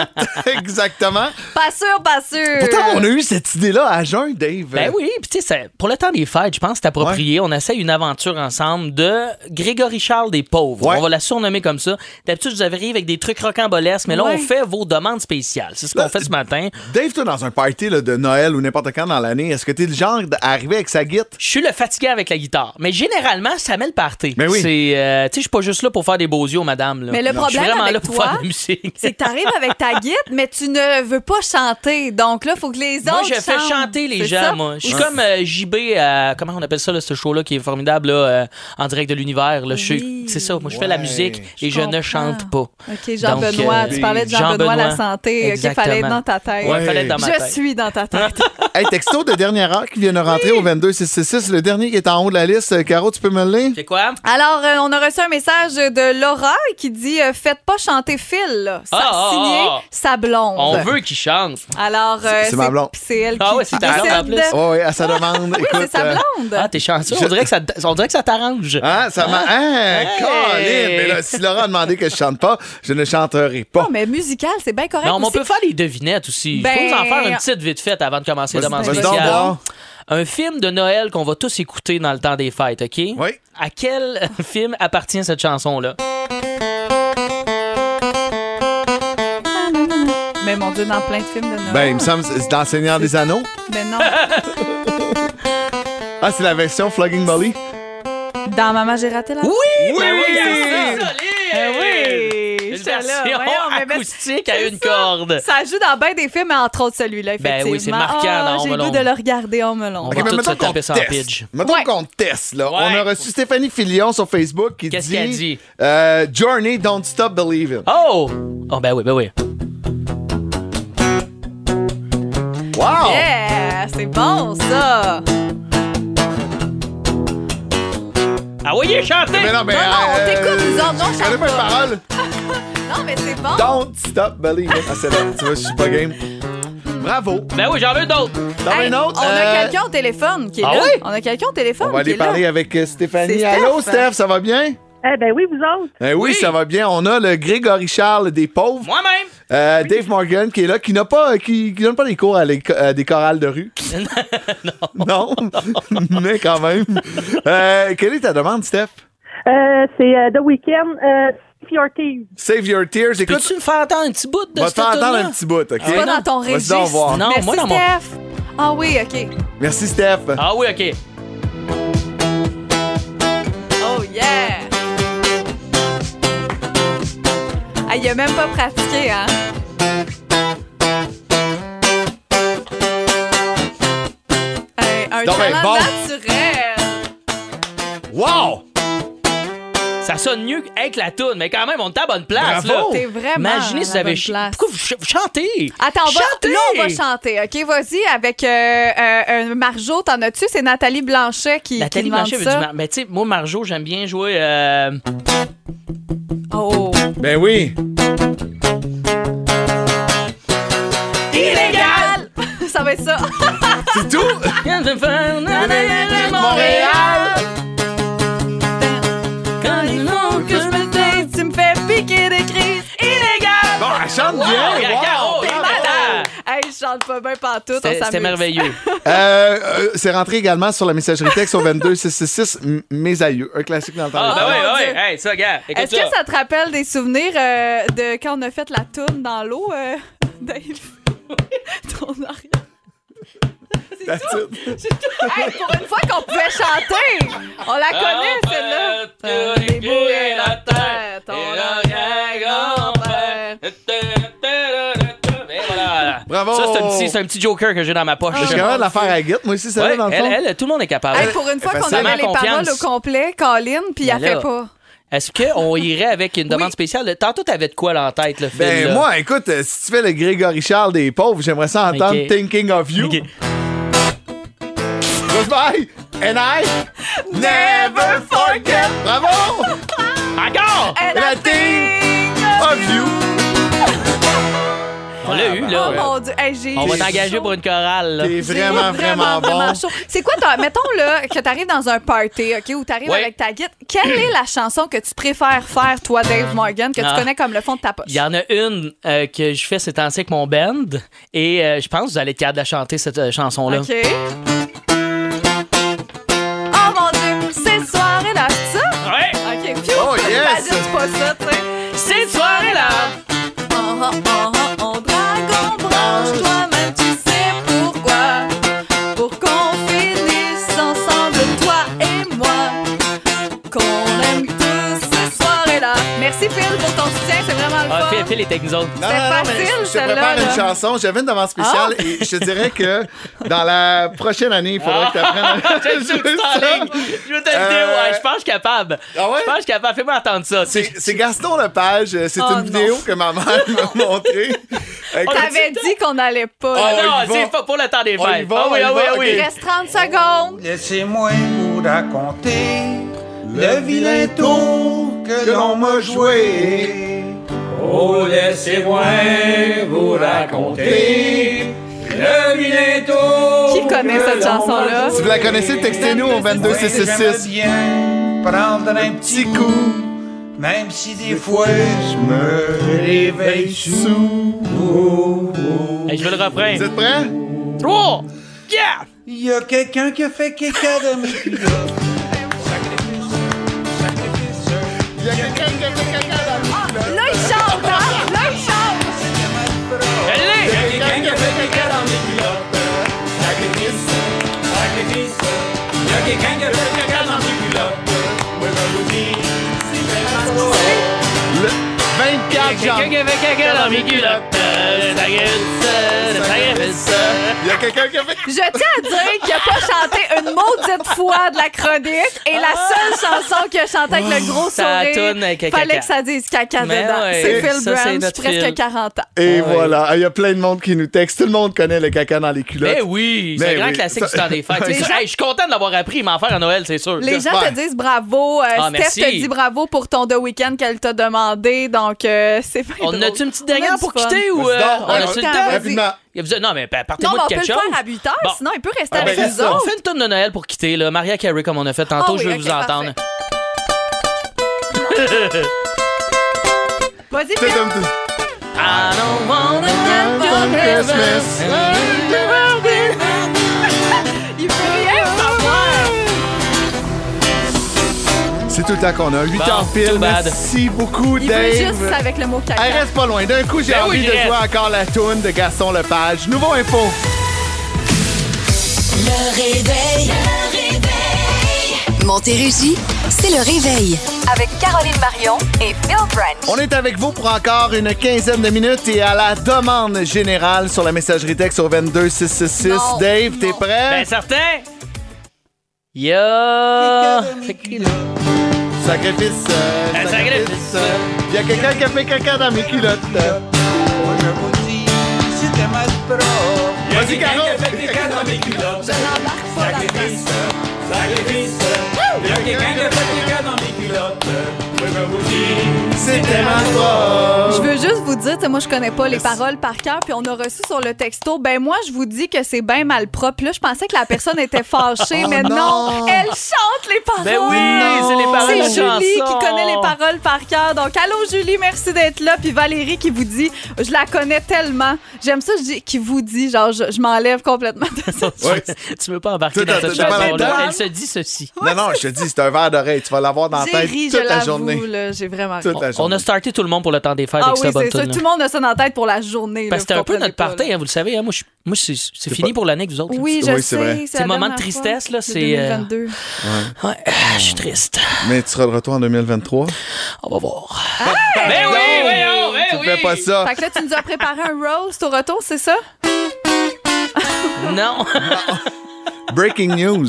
Exactement. Pas sûr, pas sûr. Pourtant, on a eu cette idée-là à jeun, Dave. Ben oui, puis tu sais, pour le temps des fêtes, je pense que c'est approprié. On essaye une aventure ensemble de Grégory Charles des pauvres. Ouais. On va la surnommer comme ça. D'habitude, je vous arrive avec des trucs rocambolesques, mais là, Ouais. on fait vos demandes spéciales. C'est ce qu'on fait ce matin. Dave, toi, dans un party là, de Noël ou n'importe quand dans l'année, est-ce que t'es le genre d'arriver avec sa guite? Je suis le fatigué avec la guitare, mais généralement, ça met le party. Ben oui. C'est, euh, tu sais, je suis pas juste là pour faire des beaux yeux, madame. là. Mais le Je suis problème vraiment avec là pour toi, faire de la musique. C'est que t'arrives avec ta guide, mais tu ne veux pas chanter. Donc là, il faut que les autres Moi, je fais chantent. chanter les gens, ça? moi. Je suis Ouais. comme euh, JB, à- comment on appelle ça, là, ce show-là qui est formidable, là, euh, en direct de l'univers. Je Oui. C'est ça, moi, je fais la musique et je, ne chante pas. OK, Jean-Benoît. Euh, tu parlais de Jean-Benoît, Jean-Benoît. la santé. OK, fallait être dans ta tête. Ouais, fallait être dans ma Je tête. suis dans ta tête. Hey, texto de dernière heure qui vient de rentrer au 22666. Le dernier qui est en haut de la liste. Euh, Caro, tu peux me le lire? C'est quoi? Alors, euh, on a reçu un message de Laura qui dit euh, Faites pas chanter Phil, là. Ça Ah, ah, signé ah. sa blonde. On veut qu'il chante. Alors, euh, C'est ma blonde. c'est elle Ah qui, ouais, c'est ta blonde, en décide. plus. Oh, oui, à sa demande. Oui, Écoute, c'est sa euh, blonde. Ah, t'es chanceux. On dirait que ça, on dirait que ça t'arrange. Hein, ça m'a. Hein, Colin! Mais là, si Laura a demandé que je chante pas, je ne chanterai pas. Non, mais musical, c'est bien correct. Non, mais on aussi. peut faire les devinettes aussi. Ben, Je peux vous en faire une petite vite faite avant de commencer les Vas-y, demandes vas-y donc spéciales. voir. Un film de Noël qu'on va tous écouter dans le temps des fêtes, OK? Oui. À quel film appartient cette chanson-là? Mais mon Dieu, dans plein de films de Noël. Ben, il me semble que c'est dans Seigneur des Anneaux. Ben non. Ah, c'est la version Flogging Molly. Dans Maman, j'ai raté la Oui! Oui, ben oui, ça! Ben oui! Une version ben, acoustique à une ça. corde. Ça joue dans bien des films, mais entre autres celui-là, Ben effectivement. oui, c'est marquant dans J'ai le goût de le regarder en melon. On Ok, va tous se mettons qu'on taper ça en teste. pitch. Mettons Ouais. qu'on teste, là. Ouais. On a reçu Stéphanie Filion sur Facebook qui Qu'est-ce dit, qu'elle dit? euh, Journey, don't stop believing. Oh! Oh, ben oui, ben oui. Wow! Yeah! C'est bon, ça! Ah oui, chanter! Mais non, mais. Non, non, on euh, t'écoute, nous autres, non, on Je chante pas pas. paroles. Non, mais c'est bon! Don't stop believing. Ah, c'est là. Tu vois, je suis pas game. Bravo. Ben oui, j'en veux d'autres. Dans Hey, une autre? on a euh, quelqu'un au téléphone qui est Ah là. oui? On a quelqu'un au téléphone On va qui aller est là. parler avec euh, Stéphanie. C'est Allô, Steph? Steph, ça va bien? Eh ben oui, vous autres. Eh oui, ça va bien. On a le Grégory Charles des pauvres. Moi-même. Euh, Dave Morgan qui est là, qui n'a pas, qui, qui donne pas des cours à, des chorales de rue. non. mais quand même. Euh, quelle est ta demande, Steph? Euh, c'est euh, The Weeknd, euh, Save Your Tears. Save Your Tears. Écoute, Peux-tu me faire entendre un petit bout de va te cette faire entendre tune-là? un petit bout, OK? C'est pas dans ton Vas-y registre. Non, Merci, moi, dans mon- Steph. Ah oui, OK. Merci, Steph. Ah oui, OK. Il a même pas pratiqué, hein? Hey, un Donc, ben, talent bon. naturel! Wow! Ça sonne mieux avec la toune, mais quand même, on est à bonne place. Bravo! là. T'es vraiment Imaginez à si la vous avez bonne ch- place. Pourquoi vous, ch- vous chantez? Attends, on va, Chantez! là, on va chanter, OK? Vas-y, avec euh, euh, un Marjo, t'en as-tu? C'est Nathalie Blanchet qui, Nathalie qui demande Blanchet veut ça. du mar- Mais tu sais, moi, Marjo, j'aime bien jouer. euh, Oh! Ben oui. Illégal! Ça va être ça. C'est tout? Montréal! Quand il faut que je me taise, tu me fais piquer des crises. Illégal! Bon, elle chante bien. Wow, wow, Caro, bravo. malade. Hey, je chante pas bien partout. C'était merveilleux. Euh, euh, c'est rentré également sur la messagerie texte au 22666 M- Mes aïeux, un classique dans le temps. Ah, ben oui, mon oui. Hey, ça, gars. Est-ce que ça te rappelle des souvenirs euh, de quand on a fait la toune dans l'eau, euh, Dave? Ton arrière? It. Hey, pour une fois qu'on pouvait chanter! On la connaît, celle-là! Bravo. Ça, c'est un, petit, c'est un petit joker que j'ai dans ma poche. Je suis capable de la faire à Git, moi aussi, celle-là, Ouais, dans le elle, fond. elle, tout le monde est capable. Hey, pour une fois Elle qu'on avait ça. les paroles au complet, Colin, puis elle fait pas. Est-ce qu'on irait avec une demande spéciale? Tantôt, t'avais de quoi là en tête, le film? Ben, là? moi, écoute, euh, si tu fais le Grégory Charles des pauvres, j'aimerais ça entendre. Thinking of You. Ok. Goodbye, and I never forget. Bravo! Encore! And And I I think Of you. On l'a eu, là. Oh mon Dieu, hey, j'ai On va t'engager pour une chorale. là. T'es vraiment, vraiment bon. chaud. C'est quoi, ta- mettons là, que t'arrives dans un party, OK, où t'arrives Ouais. avec ta guide, quelle est la chanson que tu préfères faire, toi, Dave Morgan, que Ah. tu connais comme le fond de ta poche? Il y en a une euh, que je fais ces temps-ci avec mon band et euh, je pense que vous allez être capable de la chanter, cette euh, chanson-là. OK. Oh mon Dieu, ces soirées-là, c'est ça? Ouais! OK, phew, Oh, yes! imagine pas ça, tu sais. Cette soirée-là! Oh, oh, oh, Ah, avec nous autres. Non, C'est non, non, mais facile, je- je prépare une là. Ah! chanson. J'avais une demande spéciale et je te dirais que dans la prochaine année, il faudra que tu apprennes à Je ligne. Je veux te le dire, ouais, je pense que je suis capable. Ah ouais? Je pense que je suis capable. Fais-moi entendre ça. C'est Gaston Lepage. euh, C'est Oh, une non. vidéo que ma mère m'a montrée. Écoute, T'avais dit qu'on n'allait pas. Ah, on y non, c'est pas pour le temps des On fêtes. Ah oui, on ah oui, ah oui. Il reste 30 secondes. Laissez-moi vous raconter le vilain tour que l'on m'a joué. Oh, laissez-moi vous raconter le vilain tour. Qui connaît cette chanson-là? Si vous la connaissez, textez-nous au 22666. bien prendre un petit coup, même si des fois je me réveille sous. Hey, je veux le refrain. Vous êtes prêts? 3, yeah! Il y a quelqu'un qui a fait caca dans mes culottes. Il y a quelqu'un qui a fait caca dans le Ah, Le 24 Quelqu'un janvier. qui avait caca dans mes culottes. Euh, ta gueule, Il y a quelqu'un qui a fait Je tiens à dire qu'il a pas chanté une maudite fois de la chronique et la seule chanson qu'il a chantée avec le gros Ça sourire, tourne avec un fallait caca. que ça dise caca Mais dedans. ouais, c'est Phil Branch, presque Phil. 40 ans. Et Ah ouais. voilà. Ah, Il y a plein de monde qui nous texte. Tout le monde connaît le caca dans les culottes. Ben oui, c'est un grand oui. classique du temps des fêtes. Gens- Hey, je suis content de l'avoir appris, m'en faire à Noël, c'est sûr. Les gens te disent bravo. euh, Ah, Steph merci. te dit bravo pour ton The Weeknd qu'elle t'a demandé. Donc, euh, c'est On a-tu une petite dernière pour quitter ou euh, on a-tu le temps? Rapidement. Il a- Non, mais Non, partez-moi de on peut quelque le chose. faire à 8 heures, Bon. sinon il peut rester Ah, avec ben, nous ça. On autres. fait une tonne de Noël pour quitter, là. Mariah Carey, comme on a fait tantôt, Ah oui, je veux ok, vous entendre. Vas-y, I don't wanna From Christmas. Tout le temps qu'on a. 8 Bon, ans pile. Merci beaucoup, Il Dave. veut juste avec le mot caca. Elle reste pas loin. D'un coup, j'ai Ben envie oui, de jouer encore la toune de Gaston Lepage. Nouveau info. Le réveil. Montérégie, c'est le réveil. Avec Caroline Marion et Phil Branch. On est avec vous pour encore une quinzaine de minutes et à la demande générale sur la messagerie texte au 22666. Non, Dave, t'es prêt? Ben, certain! Ya! Fait Sacrifice. euh, Un sacrifice. Il y a quelqu'un qui a fait caca dans mes culottes. Moi je vous dis, c'était mal propre. Vas-y, Caro. Je n'embarque pas là-dedans. Sacrifice, il y a quelqu'un qui a fait caca dans mes culottes. Je vous dis, c'était ma faute. Je veux juste vous dire, tu sais, moi, je connais pas les paroles par cœur, puis on a reçu sur le texto, ben moi, je vous dis que c'est bien mal propre. Là, je pensais que la personne était fâchée, Oh mais non. non. elle chante les paroles. Ben oui, c'est les paroles C'est Julie chanson. qui connaît les paroles par cœur. Donc, allô, Julie, merci d'être là. Puis Valérie qui vous dit, je la connais tellement. J'aime ça, je dis, qui vous dit, genre, je, je m'enlève complètement de ça. Ouais. tu veux pas embarquer dans cette chanson-là? Elle se dit ceci. Non, non, je te dis, c'est un verre d'oreille. Tu vas l'avoir dans la tête ri, toute la l'avoue, là, j'ai vraiment ri. Toute la On journée. a starté tout le monde pour le temps des fêtes Ah avec oui, cette bonne c'est ça. tune Tout le monde a ça dans la tête pour la journée. Parce que c'était vous un peu notre pas, party, là. hein, vous le savez. hein. Moi, je- moi c'est c'est fini pas- pour l'année que vous autres. là. Oui, je Oui, c'est sais. vrai. C'est la le moment de dernière tristesse, là, c'est, euh, 2022. Ouais, euh, je suis triste. Mais tu seras de retour en 2023. On va voir. Ben oui, voyons, ben Tu oui. fais pas ça. Fait que là, tu nous as préparé un roast au retour, c'est ça? Non. Breaking news.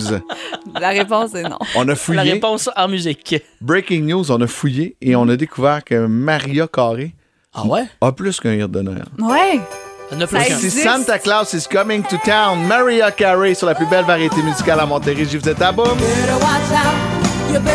La réponse est non. On a La fouillé. réponse en musique. Breaking news, on a fouillé et on a découvert que Maria Carré Ah ouais? a plus qu'un hit de Noël. Ouais. Existe. Santa Claus is coming to town. Maria Carey sur la plus belle variété musicale à Montérégie. Vous êtes à boum. Ouais, ouais,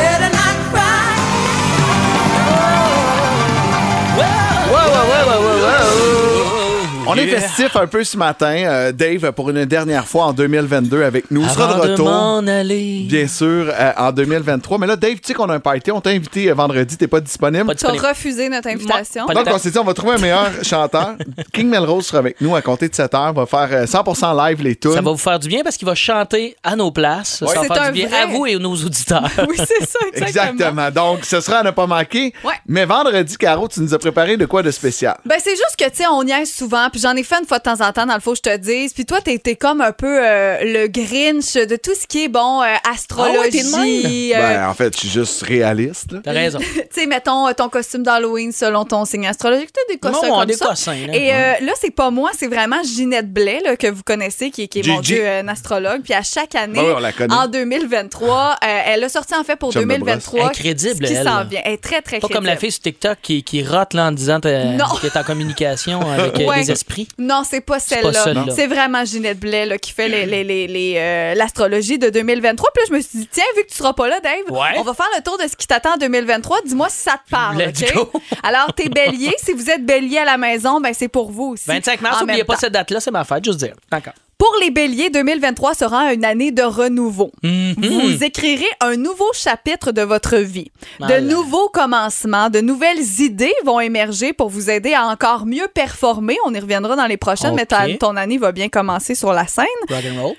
On est festif un peu ce matin. Euh, Dave, pour une dernière fois en 2022 avec nous, sera Avant de retour. m'en aller. Bien sûr, euh, en 2023. Mais là, Dave, tu sais qu'on a un party. On t'a invité euh, vendredi. T'es pas disponible. Pas Tu as disponible. refusé notre invitation. Pas Donc, on s'est dit, on va trouver un meilleur chanteur. King Melrose sera avec nous à compter de 7 heures. va faire euh, 100% live les tunes. Ça va vous faire du bien parce qu'il va chanter à nos places. Ça va C'est faire un du bien vrai. à vous et à nos auditeurs. Oui, c'est ça, exactement. Exactement. Donc, ce sera à ne pas manquer. Ouais. Mais vendredi, Caro, tu nous as préparé de quoi de spécial? Ben, c'est juste que, tu sais, on niaise souvent, puis j'en ai fait une fois de temps en temps, dans le faux, je te dise. Puis toi, t'es t'es comme un peu euh, le Grinch de tout ce qui est, bon, euh, astrologie. Ah ouais, même? euh, Ben, en fait, je suis juste réaliste. là. T'as raison. tu sais, mettons euh, ton costume d'Halloween selon ton signe astrologique. T'as des cossins Non, on a comme des ça. cossins, là. Et euh, là, c'est pas moi, c'est vraiment Ginette Blais, là, que vous connaissez, qui, qui est, mon. Dieu, un astrologue. Puis à chaque année, Ben oui, on la connaît. en 2023, euh, elle a sorti en fait pour Chum de 2023. brosse. Incrédible, qui s'en vient. Elle est très, très Pas comme la fille sur TikTok qui, qui rote là, en disant qu'elle est en communication avec Ouais. les Non, c'est pas celle-là. C'est vraiment Ginette Blais là, qui fait les- les- les- les, euh, l'astrologie de 2023. Puis là, je me suis dit, tiens, vu que tu seras pas là, Dave, Ouais. on va faire le tour de ce qui t'attend en 2023. Dis-moi si ça te parle. Let's go. Alors, t'es bélier. si vous êtes bélier à la maison, ben c'est pour vous aussi. 25 mars, n'oubliez pas cette date-là, c'est ma fête, juste dire. D'accord. Pour les béliers, 2023 sera une année de renouveau. Mhm. Vous écrirez un nouveau chapitre de votre vie. De Voilà. nouveaux commencements, de nouvelles idées vont émerger pour vous aider à encore mieux performer. On y reviendra dans les prochaines, mais ton année va bien commencer sur la scène.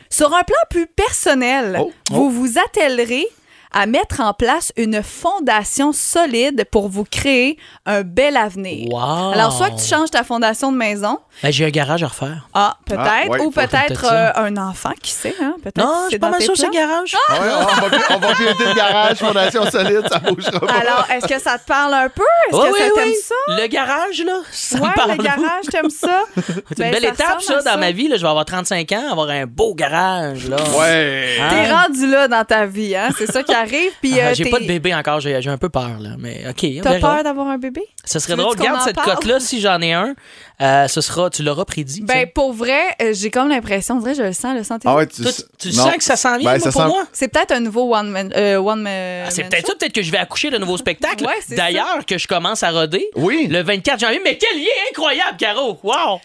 Sur un plan plus personnel, Oh. vous vous attellerez à mettre en place une fondation solide pour vous créer un bel avenir. Wow. Alors, soit que tu changes ta fondation de maison, Ben, j'ai un garage à refaire. ah, peut-être, Ah, ouais, ou peut-être euh, un enfant, qui sait, hein? Peut-être Non, je c'est suis pas mal sûr c'est garage. Ouais, on, va, on va piloter le garage, fondation solide, ça bougera pas. Alors, est-ce que ça te parle un peu? Est-ce Oui, que oui, ça t'aime oui. ça? Le garage, là, ça me ouais, parle le beaucoup. garage, t'aimes ça? C'est Ben, une belle étape, ça, dans ma vie. Là. Je vais avoir 35 ans, avoir un beau garage. Là. Ouais. Hein? T'es rendu là dans ta vie, hein? C'est ça qui arrive. Puis, Ah, euh, j'ai pas de bébé encore, j'ai j'ai un peu peur, là. Mais OK, T'as peur d'avoir un bébé? Ce serait Tu drôle. Garde cette cote-là, si j'en ai un, euh, ce sera, tu l'auras prédit. Ben, pour vrai, euh, j'ai comme l'impression, on dirait, je le sens, le sentez Ah ouais, tu, Toi, tu non. sens que ça s'en vient, Ben, moi, ça pour sent- moi? C'est peut-être un nouveau one man. euh, one man Ah, c'est man peut-être show. ça, peut-être que je vais accoucher de nouveau spectacle. Ouais, c'est D'ailleurs, que je commence à roder Oui. le 24 janvier. Mais quel lien incroyable, Caro! Wow!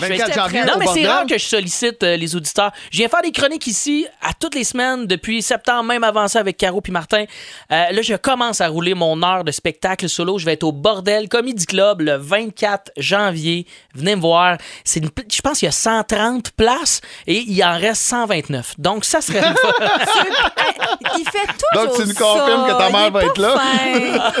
24 janvier, Non, mais c'est rare que je sollicite euh, les auditeurs. Je viens faire des chroniques ici à toutes les semaines depuis septembre, même avant ça avec Caro puis Martin. Euh, là, je commence à rouler mon heure de spectacle solo. Je vais être au Bordel Comedy Club le 24 janvier. Venez me voir. C'est une je pense qu'il y a 130 places et il en reste 129. Donc, ça serait le fun. Il fait toujours Donc, tu nous ça. confirmes que ta mère va être là?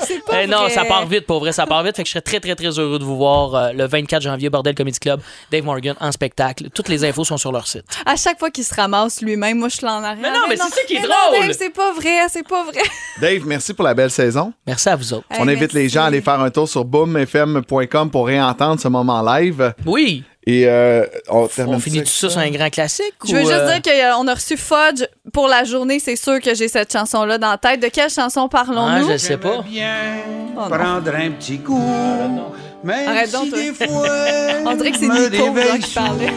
C'est pas Eh non, vrai. ça part vite, pour vrai, ça part vite. Fait que je serais très, très, très heureux de vous voir euh, le 24 janvier, Bordel Comedy Club, Dave Morgan en spectacle. Toutes les infos sont sur leur site. À chaque fois qu'il se ramasse lui-même, moi, je suis là en arrière. Mais non, mais c'est ça qui est mais drôle. Non, Dave, c'est pas vrai, c'est pas vrai. Dave, merci pour la belle saison. Merci à vous autres. On invite les gens à aller faire un tour sur boomfm.com pour réentendre ce moment live. Oui. Et euh, on termine On finit tout ça sur un grand classique? Je veux juste euh, dire qu'on a reçu Fudge pour la journée. C'est sûr que j'ai cette chanson-là dans la tête. De quelle chanson Ah, parlons-nous? je le sais pas. bien Oh prendre un petit coup. Même Arrête si donc, toi. des fois, On dirait que c'est Nico, qui parlait.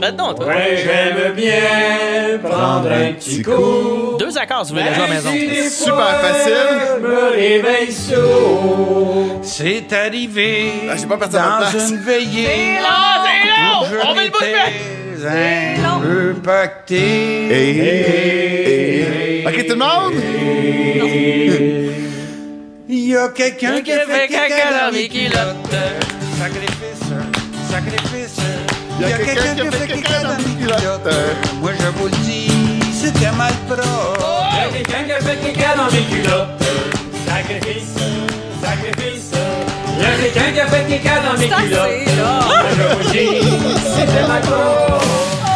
Arrête donc, toi. Ouais, j'aime bien prendre un petit coup. Deux accords, si vous voulez la jouer à la maison. Super facile. Je me réveille sourd. C'est arrivé Ah, j'ai pas ma dans place. une veillée. C'est long! Je On met le bout de m'étais un peu pacté. Hey, hey, hey. Ok, tout le monde? Il y a quelqu'un qui a fait caca dans mes culottes. Sacrifice, sacrifice. Il y a quelqu'un qui a fait caca dans mes culottes. Moi, je vous le dis, c'était mal propre. Il y a quelqu'un qui a fait caca dans mes culottes. Sacrifice, sacrifice. Il y a quelqu'un qui a fait caca dans mes culottes. Moi, je vous dis, c'était ma faute.